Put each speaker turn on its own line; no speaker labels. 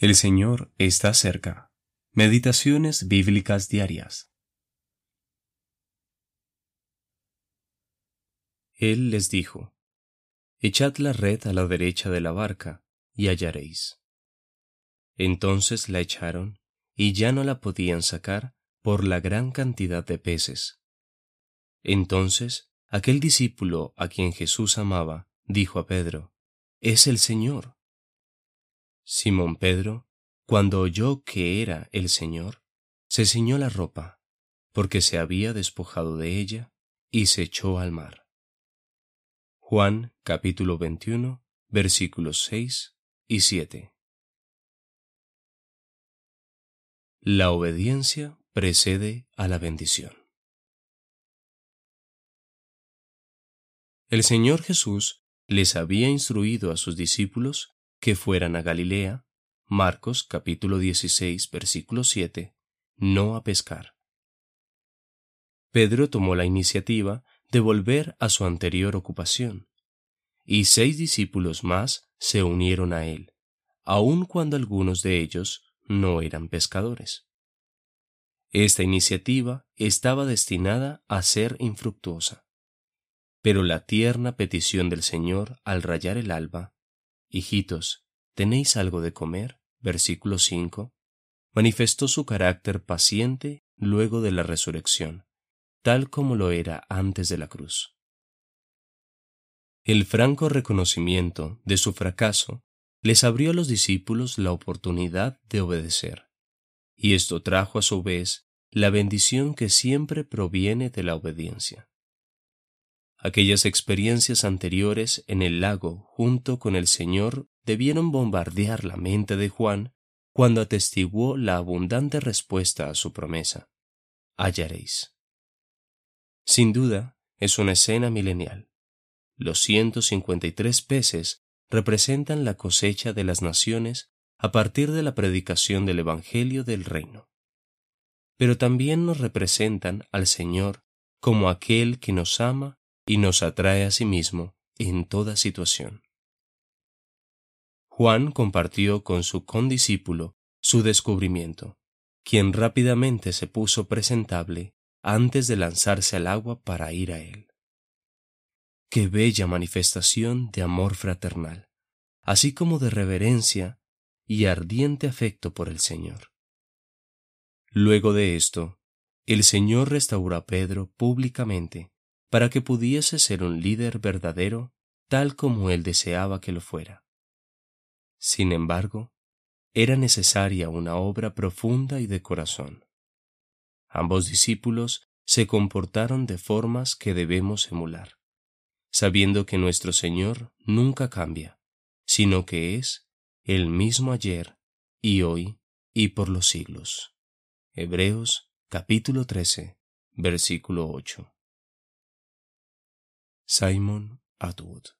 El Señor está cerca. Meditaciones bíblicas diarias. Él les dijo, Echad la red a la derecha de la barca, y hallaréis. Entonces la echaron, y ya no la podían sacar por la gran cantidad de peces. Entonces aquel discípulo a quien Jesús amaba dijo a Pedro, Es el Señor. Simón Pedro, cuando oyó que era el Señor, se ciñó la ropa, porque se había despojado de ella, y se echó al mar. Juan capítulo 21 versículos 6 y 7. La obediencia precede a la bendición. El Señor Jesús les había instruido a sus discípulos que fueran a Galilea, Marcos capítulo 16 versículo 7, no a pescar. Pedro tomó la iniciativa de volver a su anterior ocupación, y seis discípulos más se unieron a él, aun cuando algunos de ellos no eran pescadores. Esta iniciativa estaba destinada a ser infructuosa. Pero la tierna petición del Señor al rayar el alba Hijitos, ¿tenéis algo de comer? Versículo 5. Manifestó su carácter paciente luego de la resurrección, tal como lo era antes de la cruz. El franco reconocimiento de su fracaso les abrió a los discípulos la oportunidad de obedecer, y esto trajo a su vez la bendición que siempre proviene de la obediencia. Aquellas experiencias anteriores en el lago junto con el Señor debieron bombardear la mente de Juan cuando atestiguó la abundante respuesta a su promesa. Hallaréis. Sin duda, es una escena milenial. Los 153 peces representan la cosecha de las naciones a partir de la predicación del Evangelio del Reino. Pero también nos representan al Señor como aquel que nos ama y nos atrae a sí mismo en toda situación. Juan compartió con su condiscípulo su descubrimiento, quien rápidamente se puso presentable antes de lanzarse al agua para ir a él. Qué bella manifestación de amor fraternal, así como de reverencia y ardiente afecto por el Señor. Luego de esto, el Señor restauró a Pedro públicamente para que pudiese ser un líder verdadero tal como él deseaba que lo fuera. Sin embargo, era necesaria una obra profunda y de corazón. Ambos discípulos se comportaron de formas que debemos emular, sabiendo que nuestro Señor nunca cambia, sino que es el mismo ayer y hoy y por los siglos. Hebreos capítulo 13, versículo 8. Simon Atwood